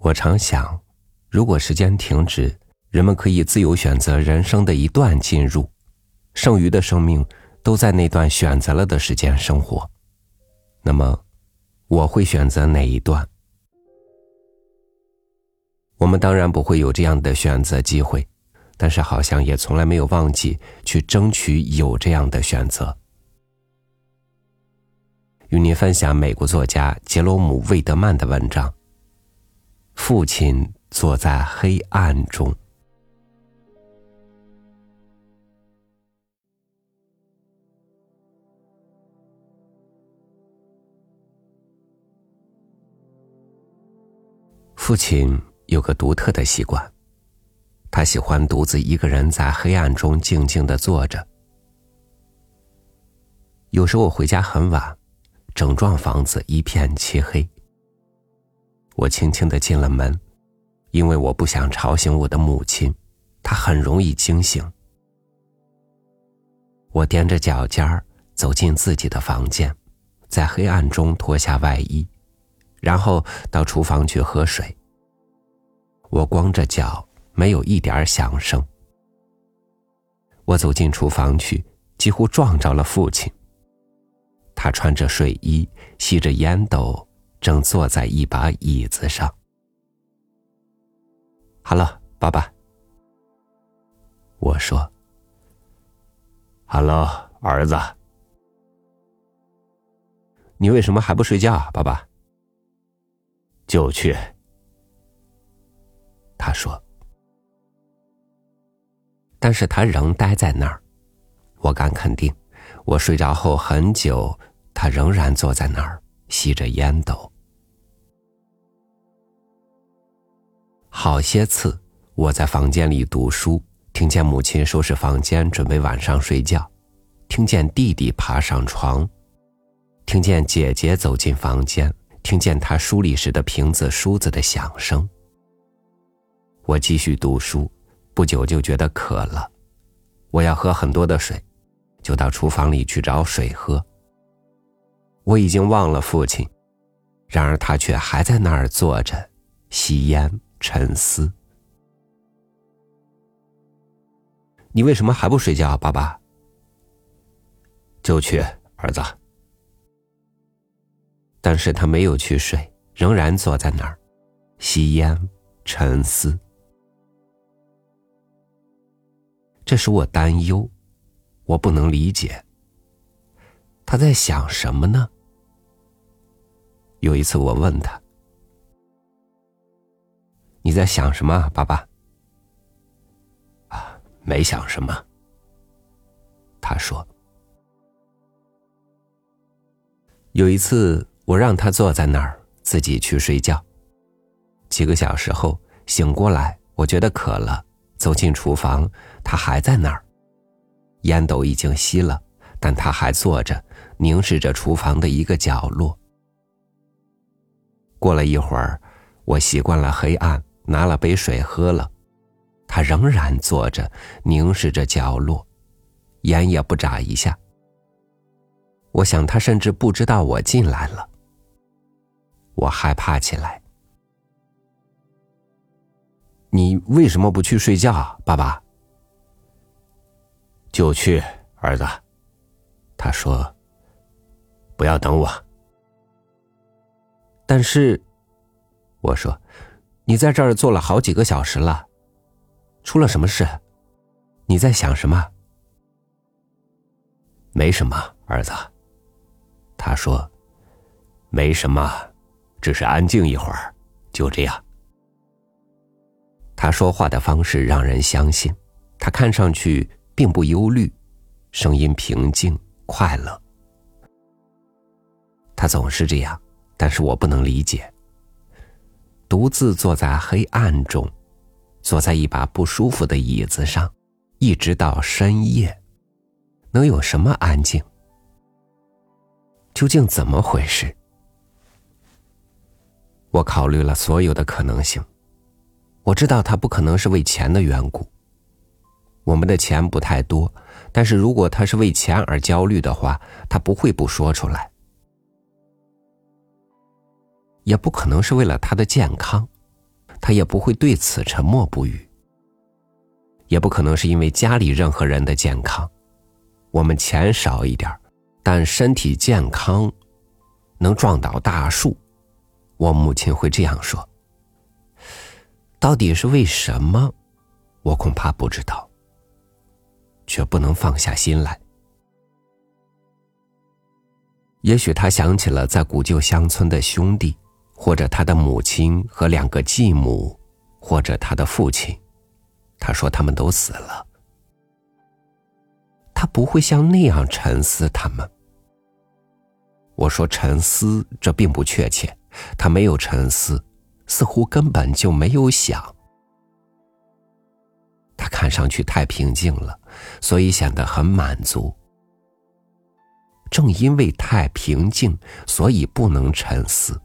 我常想，如果时间停止，人们可以自由选择人生的一段进入，剩余的生命都在那段选择了的时间生活，那么我会选择哪一段？我们当然不会有这样的选择机会，但是好像也从来没有忘记去争取有这样的选择。与您分享美国作家杰罗姆·魏德曼的文章。父亲坐在黑暗中。父亲有个独特的习惯，他喜欢独自一个人在黑暗中静静的坐着。有时我回家很晚，整幢房子一片漆黑。我轻轻的进了门，因为我不想吵醒我的母亲，她很容易惊醒。我踮着脚尖儿走进自己的房间，在黑暗中脱下外衣，然后到厨房去喝水。我光着脚，没有一点响声。我走进厨房去，几乎撞着了父亲。他穿着睡衣，吸着烟斗。正坐在一把椅子上。好了，爸爸。我说好了儿子。你为什么还不睡觉，啊爸爸？”就去。他说。但是他仍待在那儿。我敢肯定，我睡着后很久，他仍然坐在那儿，吸着烟斗。好些次，我在房间里读书，听见母亲收拾房间，准备晚上睡觉；听见弟弟爬上床，听见姐姐走进房间，听见她梳理时的瓶子、梳子的响声。我继续读书，不久就觉得渴了，我要喝很多的水，就到厨房里去找水喝。我已经忘了父亲，然而他却还在那儿坐着，吸烟。沉思，你为什么还不睡觉，爸爸？就去，儿子。但是他没有去睡，仍然坐在那儿，吸烟，沉思。这使我担忧，我不能理解，他在想什么呢？有一次，我问他。你在想什么，爸爸？啊，没想什么。他说：“有一次，我让他坐在那儿，自己去睡觉。几个小时后醒过来，我觉得渴了，走进厨房，他还在那儿，烟斗已经熄了，但他还坐着，凝视着厨房的一个角落。过了一会儿，我习惯了黑暗。”拿了杯水喝了，他仍然坐着，凝视着角落，眼也不眨一下。我想他甚至不知道我进来了。我害怕起来。你为什么不去睡觉，爸爸？就去，儿子。他说：“不要等我。”但是，我说。你在这儿坐了好几个小时了，出了什么事？你在想什么？没什么，儿子。他说：“没什么，只是安静一会儿，就这样。”他说话的方式让人相信，他看上去并不忧虑，声音平静快乐。他总是这样，但是我不能理解。独自坐在黑暗中，坐在一把不舒服的椅子上，一直到深夜，能有什么安静？究竟怎么回事？我考虑了所有的可能性，我知道他不可能是为钱的缘故。我们的钱不太多，但是如果他是为钱而焦虑的话，他不会不说出来。也不可能是为了他的健康，他也不会对此沉默不语。也不可能是因为家里任何人的健康，我们钱少一点但身体健康，能撞倒大树。我母亲会这样说。到底是为什么？我恐怕不知道，却不能放下心来。也许他想起了在古旧乡村的兄弟，或者他的母亲和两个继母，或者他的父亲。他说他们都死了。他不会像那样沉思他们。我说沉思，这并不确切。他没有沉思，似乎根本就没有想。他看上去太平静了，所以显得很满足。正因为太平静，所以不能沉思。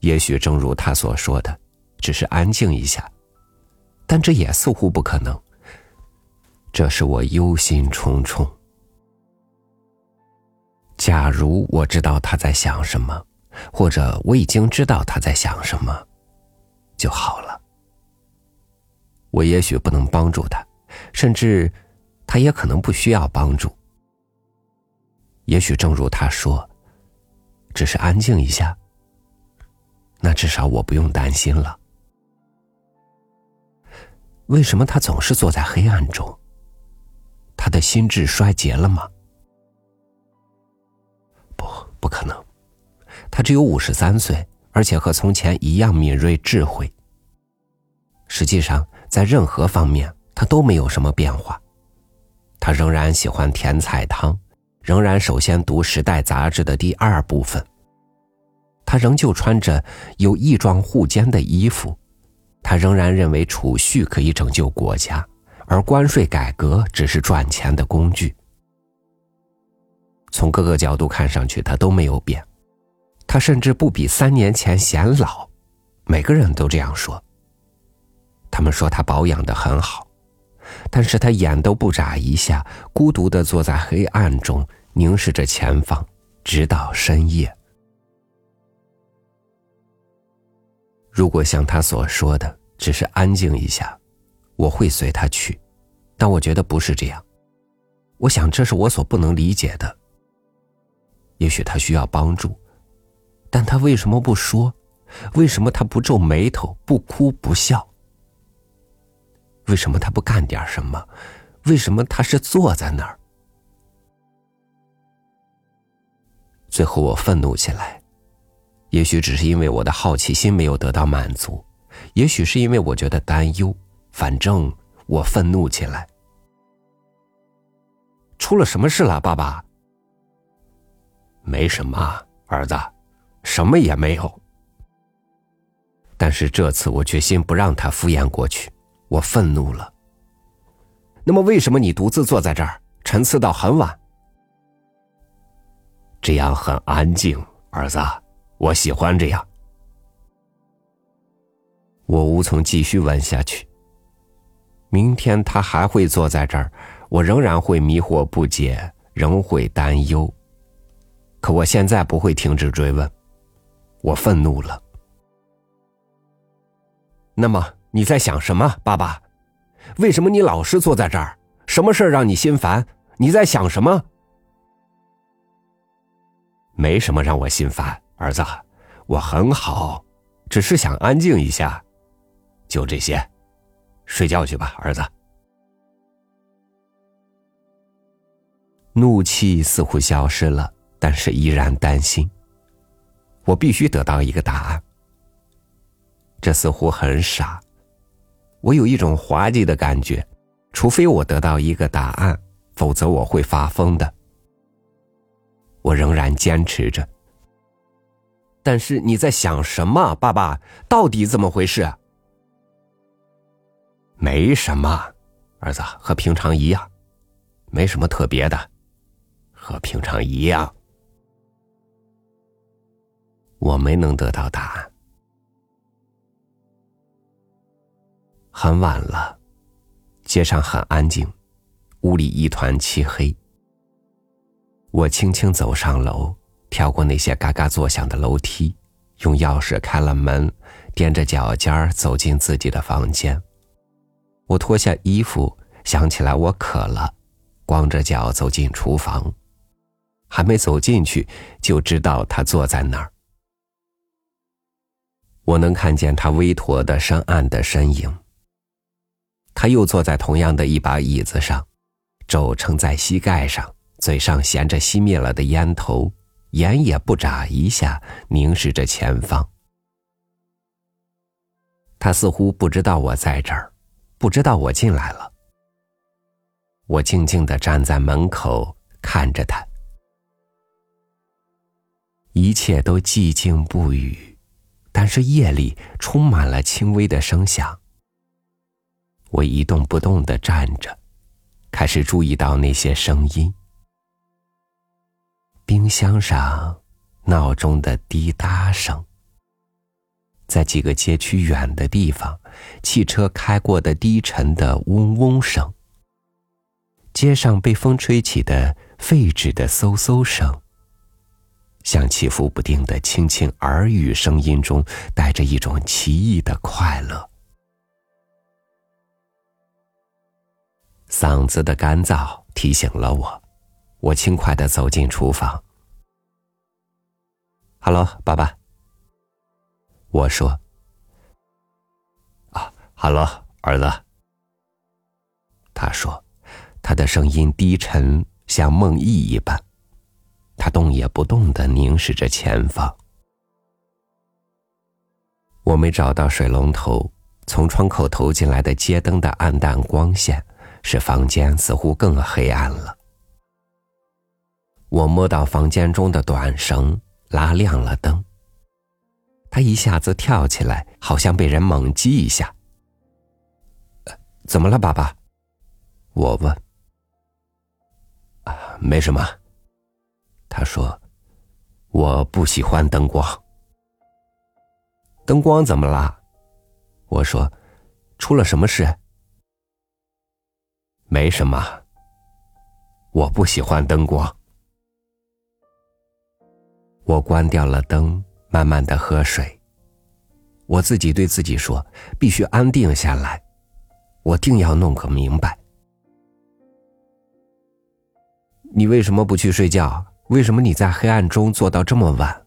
也许正如他所说的，只是安静一下，但这也似乎不可能。这是我忧心忡忡。假如我知道他在想什么，或者我已经知道他在想什么，就好了。我也许不能帮助他，甚至他也可能不需要帮助。也许正如他说，只是安静一下，那至少我不用担心了。为什么他总是坐在黑暗中？他的心智衰竭了吗？不，不可能。他只有五十三岁，而且和从前一样敏锐智慧。实际上。在任何方面，他都没有什么变化。他仍然喜欢甜菜汤，仍然首先读《时代》杂志的第二部分。他仍旧穿着有翼状护肩的衣服。他仍然认为储蓄可以拯救国家，而关税改革只是赚钱的工具。从各个角度看上去，他都没有变。他甚至不比三年前显老，每个人都这样说。他们说他保养的很好，但是他眼都不眨一下，孤独的坐在黑暗中，凝视着前方，直到深夜。如果像他所说的，只是安静一下，我会随他去，但我觉得不是这样。我想这是我所不能理解的。也许他需要帮助，但他为什么不说？为什么他不皱眉头，不哭不笑？为什么他不干点什么？为什么他是坐在那儿？最后我愤怒起来，也许只是因为我的好奇心没有得到满足，也许是因为我觉得担忧。反正我愤怒起来。出了什么事了，爸爸？没什么，儿子，什么也没有。但是这次我决心不让他敷衍过去。我愤怒了。那么，为什么你独自坐在这儿沉思到很晚？这样很安静，儿子，我喜欢这样。我无从继续问下去。明天他还会坐在这儿，我仍然会迷惑不解，仍会担忧。可我现在不会停止追问。我愤怒了。那么。你在想什么，爸爸？为什么你老是坐在这儿？什么事让你心烦？你在想什么？没什么让我心烦，儿子，我很好，只是想安静一下，就这些。睡觉去吧，儿子。怒气似乎消失了，但是依然担心。我必须得到一个答案。这似乎很傻。我有一种滑稽的感觉，除非我得到一个答案，否则我会发疯的。我仍然坚持着。但是你在想什么，爸爸？到底怎么回事？没什么，儿子，和平常一样，没什么特别的，和平常一样。我没能得到答案。很晚了，街上很安静，屋里一团漆黑。我轻轻走上楼，跳过那些嘎嘎作响的楼梯，用钥匙开了门，踮着脚尖儿走进自己的房间。我脱下衣服，想起来我渴了，光着脚走进厨房，还没走进去，就知道他坐在那儿。我能看见他微驼的深暗的身影。他又坐在同样的一把椅子上，肘撑在膝盖上，嘴上衔着熄灭了的烟头，眼也不眨一下，凝视着前方。他似乎不知道我在这儿，不知道我进来了。我静静的站在门口看着他，一切都寂静不语，但是夜里充满了轻微的声响。我一动不动的站着，开始注意到那些声音：冰箱上闹钟的滴答声，在几个街区远的地方，汽车开过的低沉的嗡嗡声，街上被风吹起的废纸的嗖嗖声，像起伏不定的轻轻耳语声音中，带着一种奇异的快乐。嗓子的干燥提醒了我，我轻快的走进厨房。“Hello，爸爸。”我说。“啊哈喽儿子。”他说，他的声音低沉，像梦呓一般。他动也不动的凝视着前方。我没找到水龙头，从窗口投进来的街灯的暗淡光线。使房间似乎更黑暗了。我摸到房间中的短绳，拉亮了灯。他一下子跳起来，好像被人猛击一下。怎么了，爸爸？我问。啊，没什么。他说：“我不喜欢灯光。”灯光怎么了？我说：“出了什么事？”没什么，我不喜欢灯光。我关掉了灯，慢慢的喝水。我自己对自己说：“必须安定下来，我定要弄个明白。”你为什么不去睡觉？为什么你在黑暗中做到这么晚？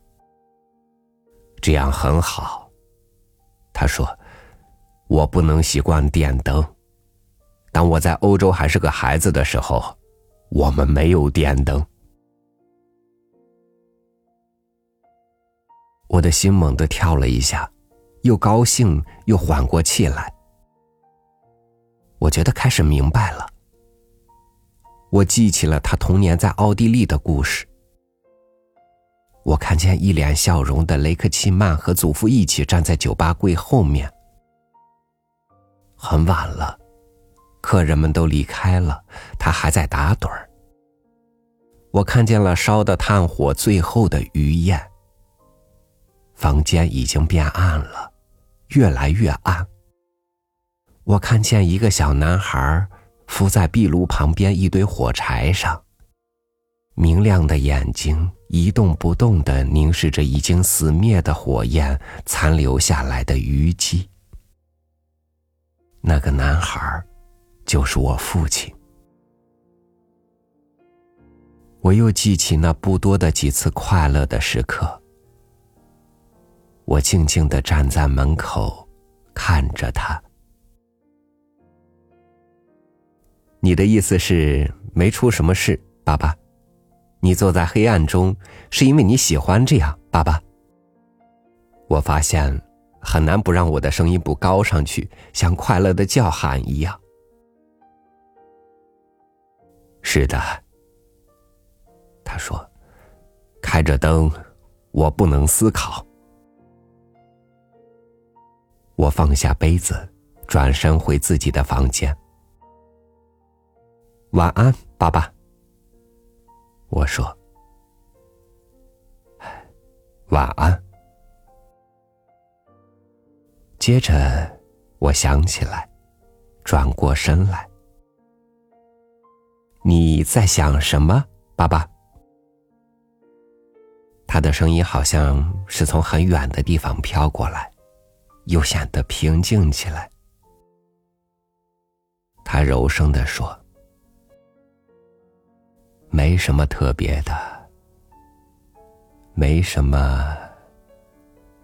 这样很好，他说：“我不能习惯电灯。”当我在欧洲还是个孩子的时候，我们没有电灯。我的心猛地跳了一下，又高兴又缓过气来。我觉得开始明白了。我记起了他童年在奥地利的故事。我看见一脸笑容的雷克奇曼和祖父一起站在酒吧柜后面。很晚了。客人们都离开了，他还在打盹儿。我看见了烧的炭火最后的余焰。房间已经变暗了，越来越暗。我看见一个小男孩伏在壁炉旁边一堆火柴上，明亮的眼睛一动不动的凝视着已经死灭的火焰残留下来的余迹。那个男孩就是我父亲。我又记起那不多的几次快乐的时刻。我静静的站在门口，看着他。你的意思是没出什么事，爸爸？你坐在黑暗中，是因为你喜欢这样，爸爸？我发现很难不让我的声音不高上去，像快乐的叫喊一样。是的，他说：“开着灯，我不能思考。”我放下杯子，转身回自己的房间。晚安，爸爸。我说：“晚安。”接着，我想起来，转过身来。你在想什么，爸爸？他的声音好像是从很远的地方飘过来，又显得平静起来。他柔声地说：“没什么特别的，没什么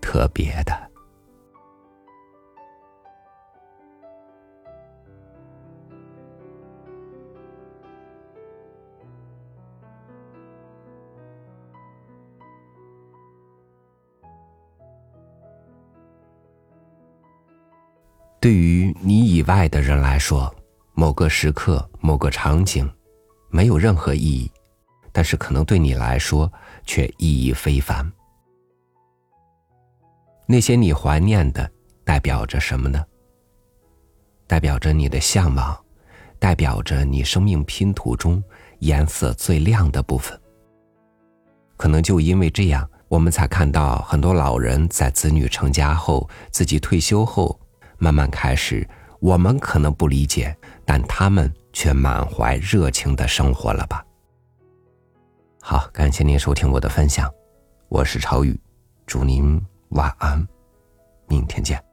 特别的。”以外的人来说，某个时刻、某个场景，没有任何意义，但是可能对你来说却意义非凡。那些你怀念的，代表着什么呢？代表着你的向往，代表着你生命拼图中颜色最亮的部分。可能就因为这样，我们才看到很多老人在子女成家后，自己退休后。慢慢开始，我们可能不理解，但他们却满怀热情的生活了吧。好，感谢您收听我的分享，我是朝宇，祝您晚安，明天见。